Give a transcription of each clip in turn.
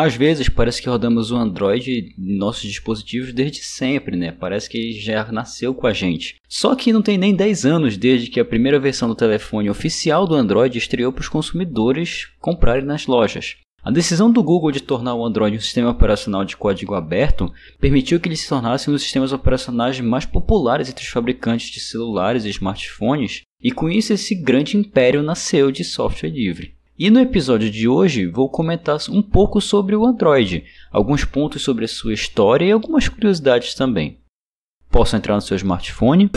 Às vezes parece que rodamos o Android em nossos dispositivos desde sempre, né? Parece que já nasceu com a gente. Só que não tem nem 10 anos desde que a primeira versão do telefone oficial do Android estreou para os consumidores comprarem nas lojas. A decisão do Google de tornar o Android um sistema operacional de código aberto permitiu que ele se tornasse um dos sistemas operacionais mais populares entre os fabricantes de celulares e smartphones, e com isso esse grande império nasceu de software livre. E no episódio de hoje vou comentar um pouco sobre o Android, alguns pontos sobre a sua história e algumas curiosidades também. Posso entrar no seu smartphone?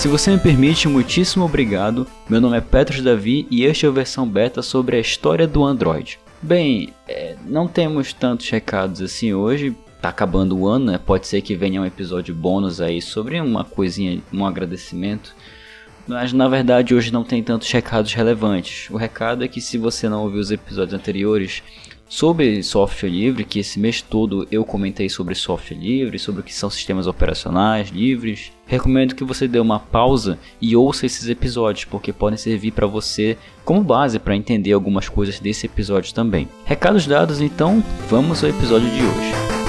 Se você me permite, muitíssimo obrigado. Meu nome é Petros Davi e este é a versão beta sobre a história do Android. Bem, é, não temos tantos recados assim hoje, tá acabando o ano, né? Pode ser que venha um episódio bônus aí sobre uma coisinha, um agradecimento. Mas na verdade hoje não tem tantos recados relevantes. O recado é que se você não ouviu os episódios anteriores, sobre software livre, que esse mês todo eu comentei sobre software livre, sobre o que são sistemas operacionais livres. Recomendo que você dê uma pausa e ouça esses episódios, porque podem servir para você como base para entender algumas coisas desse episódio também. Recados dados, então vamos ao episódio de hoje.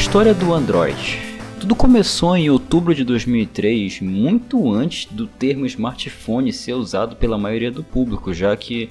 História do Android. Tudo começou em outubro de 2003, muito antes do termo smartphone ser usado pela maioria do público, já que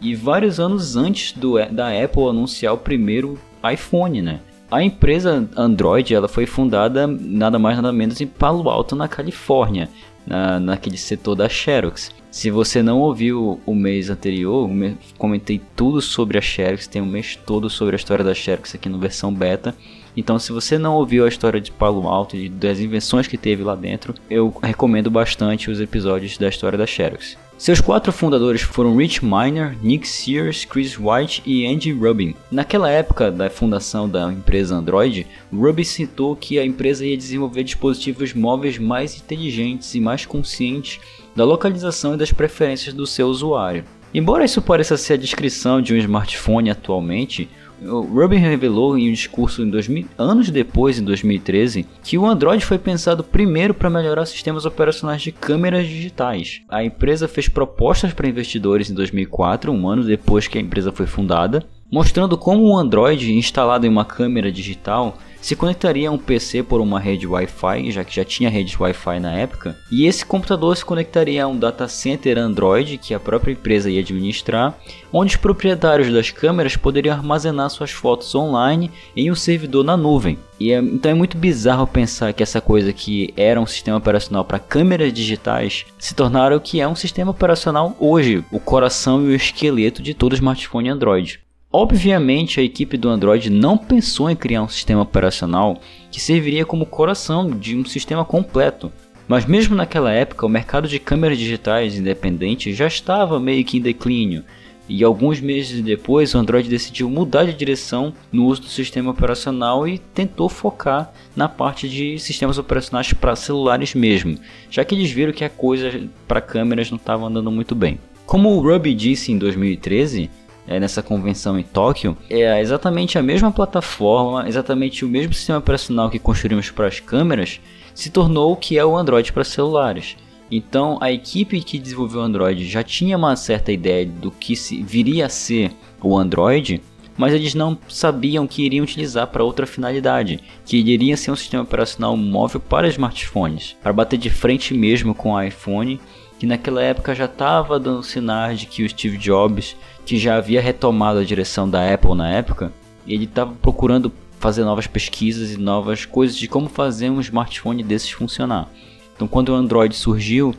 e vários anos antes do, da Apple anunciar o primeiro iPhone, né? A empresa Android ela foi fundada nada mais nada menos em Palo Alto, na Califórnia, na, naquele setor da Xerox. Se você não ouviu o mês anterior, comentei tudo sobre a Xerox, tem um mês todo sobre a história da Xerox aqui no versão beta. Então, se você não ouviu a história de Palo Alto e das invenções que teve lá dentro, eu recomendo bastante os episódios da história da Xerox. Seus quatro fundadores foram Rich Miner, Nick Sears, Chris White e Andy Rubin. Naquela época da fundação da empresa Android, Rubin citou que a empresa ia desenvolver dispositivos móveis mais inteligentes e mais conscientes da localização e das preferências do seu usuário. Embora isso pareça ser a descrição de um smartphone atualmente, o Rubin revelou em um discurso em 2000, anos depois, em 2013, que o Android foi pensado primeiro para melhorar sistemas operacionais de câmeras digitais. A empresa fez propostas para investidores em 2004, um ano depois que a empresa foi fundada, mostrando como o Android instalado em uma câmera digital se conectaria a um PC por uma rede Wi-Fi, já que já tinha rede Wi-Fi na época, e esse computador se conectaria a um data center Android que a própria empresa ia administrar, onde os proprietários das câmeras poderiam armazenar suas fotos online em um servidor na nuvem. E é, então é muito bizarro pensar que essa coisa que era um sistema operacional para câmeras digitais se tornaram o que é um sistema operacional hoje, o coração e o esqueleto de todo smartphone Android. Obviamente, a equipe do Android não pensou em criar um sistema operacional que serviria como coração de um sistema completo. Mas mesmo naquela época, o mercado de câmeras digitais independentes já estava meio que em declínio, e alguns meses depois o Android decidiu mudar de direção no uso do sistema operacional e tentou focar na parte de sistemas operacionais para celulares mesmo, já que eles viram que a coisa para câmeras não estava andando muito bem. Como o Ruby disse em 2013, é, nessa convenção em Tóquio, é exatamente a mesma plataforma, exatamente o mesmo sistema operacional que construímos para as câmeras, se tornou o que é o Android para celulares. Então a equipe que desenvolveu o Android já tinha uma certa ideia do que viria a ser o Android, mas eles não sabiam que iriam utilizar para outra finalidade, que iria ser um sistema operacional móvel para smartphones, para bater de frente mesmo com o iPhone que naquela época já estava dando sinais de que o Steve Jobs, que já havia retomado a direção da Apple na época, ele estava procurando fazer novas pesquisas e novas coisas de como fazer um smartphone desses funcionar. Então, quando o Android surgiu,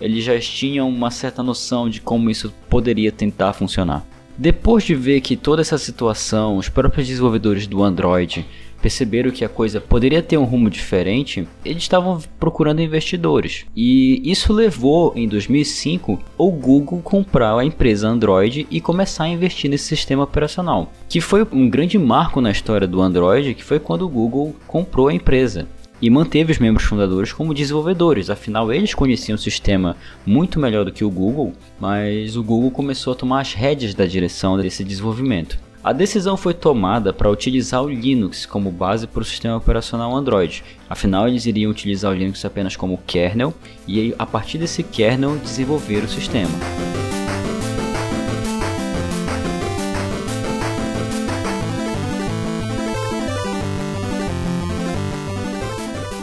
eles já tinham uma certa noção de como isso poderia tentar funcionar. Depois de ver que toda essa situação, os próprios desenvolvedores do Android perceberam que a coisa poderia ter um rumo diferente, eles estavam procurando investidores. E isso levou, em 2005, o Google comprar a empresa Android e começar a investir nesse sistema operacional, que foi um grande marco na história do Android, que foi quando o Google comprou a empresa. e manteve os membros fundadores como desenvolvedores, afinal eles conheciam o sistema muito melhor do que o Google, mas o Google começou a tomar as rédeas da direção desse desenvolvimento. A decisão foi tomada para utilizar o Linux como base para o sistema operacional Android. Afinal, eles iriam utilizar o Linux apenas como kernel e a partir desse kernel desenvolver o sistema.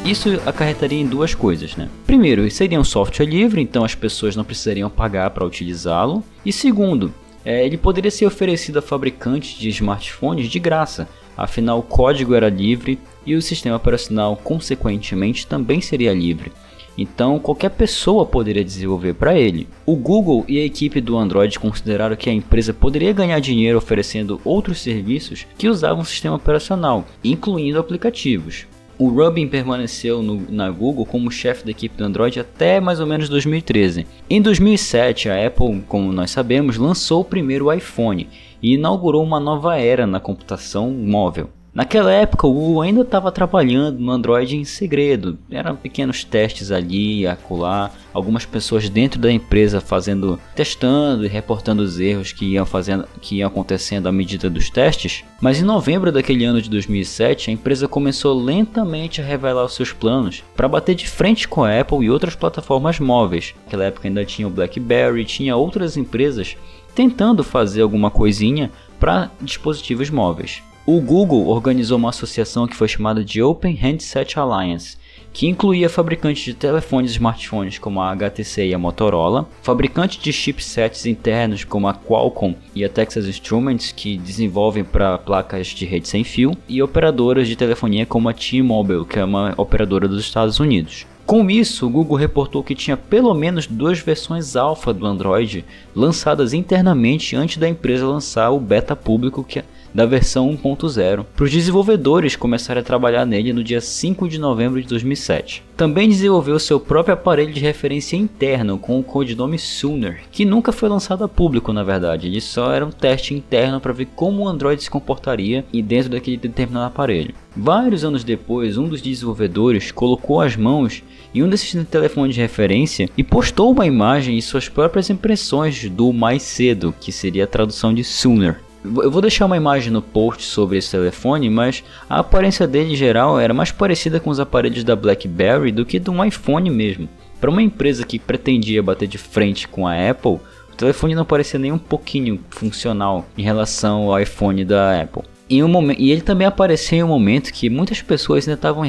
Isso acarretaria em duas coisas, né? Primeiro, seria um software livre, então as pessoas não precisariam pagar para utilizá-lo. E segundo, é, ele poderia ser oferecido a fabricantes de smartphones de graça, afinal o código era livre e o sistema operacional, consequentemente, também seria livre. Então qualquer pessoa poderia desenvolver para ele. O Google e a equipe do Android consideraram que a empresa poderia ganhar dinheiro oferecendo outros serviços que usavam o sistema operacional, incluindo aplicativos. O Rubin permaneceu no, na Google como chefe da equipe do Android até mais ou menos 2013. Em 2007, a Apple, como nós sabemos, lançou o primeiro iPhone e inaugurou uma nova era na computação móvel. Naquela época o Google ainda estava trabalhando no Android em segredo, eram pequenos testes ali acolá, algumas pessoas dentro da empresa fazendo, testando e reportando os erros que iam fazendo, que iam acontecendo à medida dos testes. Mas em novembro daquele ano de 2007, a empresa começou lentamente a revelar os seus planos para bater de frente com a Apple e outras plataformas móveis. Naquela época ainda tinha o BlackBerry, tinha outras empresas tentando fazer alguma coisinha para dispositivos móveis. O Google organizou uma associação que foi chamada de Open Handset Alliance, que incluía fabricantes de telefones e smartphones como a HTC e a Motorola, fabricantes de chipsets internos como a Qualcomm e a Texas Instruments, que desenvolvem para placas de rede sem fio, e operadoras de telefonia como a T-Mobile, que é uma operadora dos Estados Unidos. Com isso, o Google reportou que tinha pelo menos duas versões alfa do Android lançadas internamente antes da empresa lançar o beta público que da versão 1.0 para os desenvolvedores começarem a trabalhar nele no dia 5 de novembro de 2007. Também desenvolveu seu próprio aparelho de referência interno com o codinome Sooner, que nunca foi lançado a público na verdade, ele só era um teste interno para ver como o Android se comportaria e dentro daquele determinado aparelho. Vários anos depois, um dos desenvolvedores colocou as mãos em um desses telefones de referência e postou uma imagem e suas próprias impressões do mais cedo, que seria a tradução de Sooner. Eu vou deixar uma imagem no post sobre esse telefone, mas a aparência dele em geral era mais parecida com os aparelhos da BlackBerry do que de um iPhone mesmo. Para uma empresa que pretendia bater de frente com a Apple, o telefone não parecia nem um pouquinho funcional em relação ao iPhone da Apple em um momento, e ele também apareceu em um momento que muitas pessoas ainda estavam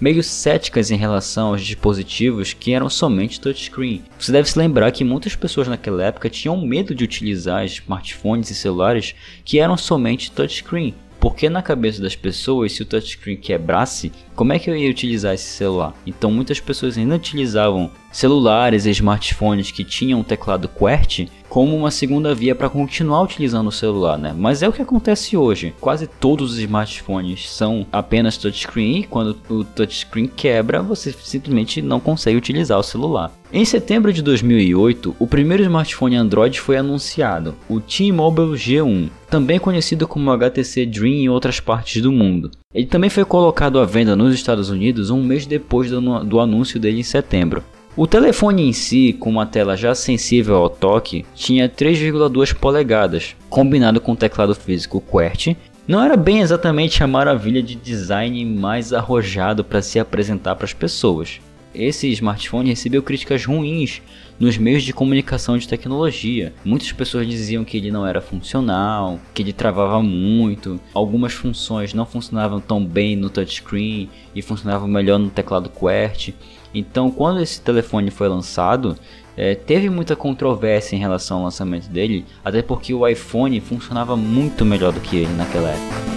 meio céticas em relação aos dispositivos que eram somente touchscreen. Você deve se lembrar que muitas pessoas naquela época tinham medo de utilizar smartphones e celulares que eram somente touchscreen. Porque na cabeça das pessoas, se o touchscreen quebrasse, como é que eu ia utilizar esse celular? Então muitas pessoas ainda utilizavam celulares e smartphones que tinham um teclado QWERTY como uma segunda via para continuar utilizando o celular, né? Mas é o que acontece hoje. Quase todos os smartphones são apenas touchscreen e quando o touchscreen quebra, você simplesmente não consegue utilizar o celular. Em setembro de 2008, o primeiro smartphone Android foi anunciado, o T-Mobile G1, também conhecido como HTC Dream em outras partes do mundo. Ele também foi colocado à venda nos Estados Unidos um mês depois do, do anúncio dele em setembro. O telefone em si, com uma tela já sensível ao toque, tinha 3,2 polegadas, combinado com o teclado físico QWERTY. Não era bem exatamente a maravilha de design mais arrojado para se apresentar para as pessoas. Esse smartphone recebeu críticas ruins nos meios de comunicação de tecnologia. Muitas pessoas diziam que ele não era funcional, que ele travava muito, algumas funções não funcionavam tão bem no touchscreen e funcionavam melhor no teclado QWERTY. Então, quando esse telefone foi lançado, é, teve muita controvérsia em relação ao lançamento dele, até porque o iPhone funcionava muito melhor do que ele naquela época.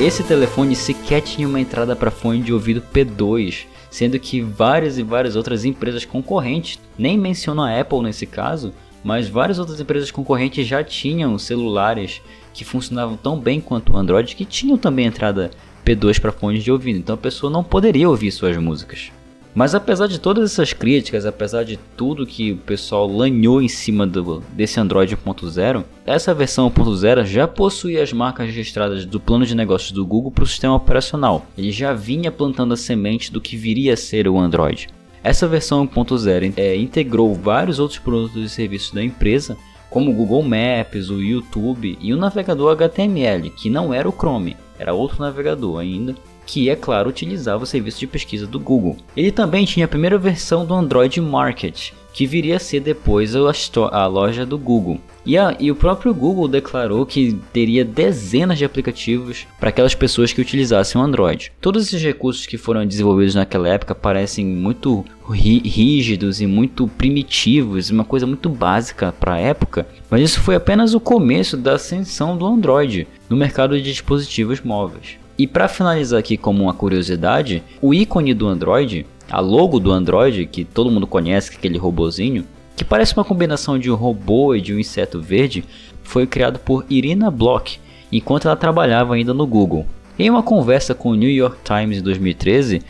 Esse telefone sequer tinha uma entrada para fone de ouvido P2, sendo que várias e várias outras empresas concorrentes, nem menciono a Apple nesse caso, mas várias outras empresas concorrentes já tinham celulares que funcionavam tão bem quanto o Android que tinham também entrada P2 para fones de ouvido, então a pessoa não poderia ouvir suas músicas. Mas apesar de todas essas críticas, apesar de tudo que o pessoal lanhou em cima do, desse Android 1.0, essa versão 1.0 já possuía as marcas registradas do plano de negócios do Google para o sistema operacional. Ele já vinha plantando a semente do que viria a ser o Android. Essa versão 1.0 é, integrou vários outros produtos e serviços da empresa, como o Google Maps, o YouTube e o navegador HTML, que não era o Chrome, era outro navegador ainda, que é claro utilizava o serviço de pesquisa do Google. Ele também tinha a primeira versão do Android Market, que viria a ser depois a, loja do Google. E, a, e, o próprio Google declarou que teria dezenas de aplicativos para aquelas pessoas que utilizassem o Android. Todos esses recursos que foram desenvolvidos naquela época parecem muito rígidos e muito primitivos, uma coisa muito básica para a época, mas isso foi apenas o começo da ascensão do Android no mercado de dispositivos móveis. E para finalizar aqui como uma curiosidade, o ícone do Android, a logo do Android, que todo mundo conhece, aquele robozinho, que parece uma combinação de um robô e de um inseto verde, foi criado por Irina Bloch, enquanto ela trabalhava ainda no Google. Em uma conversa com o New York Times em 2013,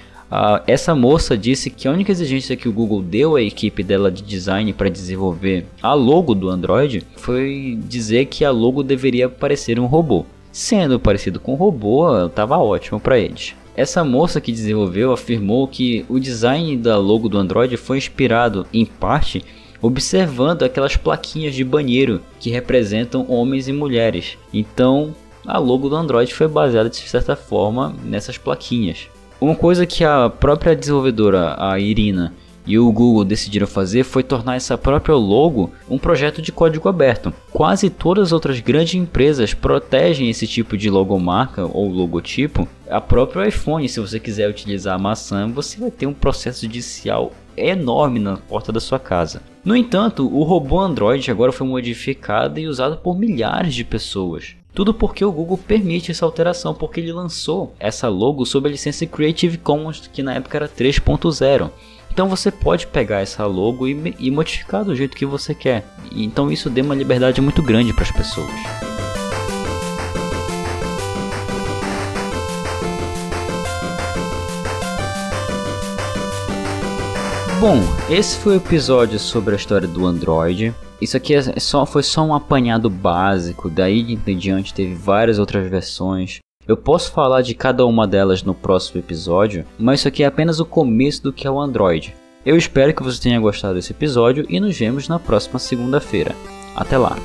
essa moça disse que a única exigência que o Google deu à equipe dela de design para desenvolver a logo do Android foi dizer que a logo deveria parecer um robô. Sendo parecido com um robô, estava ótimo para eles. Essa moça que desenvolveu afirmou que o design da logo do Android foi inspirado, em parte, observando aquelas plaquinhas de banheiro que representam homens e mulheres. Então, a logo do Android foi baseada de certa forma nessas plaquinhas. Uma coisa que a própria desenvolvedora, a Irina, e o Google decidiram fazer foi tornar essa própria logo um projeto de código aberto. Quase todas as outras grandes empresas protegem esse tipo de logomarca ou logotipo. A própria iPhone, se você quiser utilizar a maçã, você vai ter um processo judicial enorme na porta da sua casa. No entanto, o robô Android agora foi modificado e usado por milhares de pessoas. Tudo porque o Google permite essa alteração, porque ele lançou essa logo sob a licença Creative Commons, que na época era 3.0. Então você pode pegar essa logo e, e modificar do jeito que você quer. Então isso deu uma liberdade muito grande para as pessoas. Bom, esse foi o episódio sobre a história do Android. Isso aqui é só, foi só um apanhado básico, daí em diante teve várias outras versões. Eu posso falar de cada uma delas no próximo episódio, mas isso aqui é apenas o começo do que é o Android. Eu espero que você tenha gostado desse episódio e nos vemos na próxima segunda-feira. Até lá!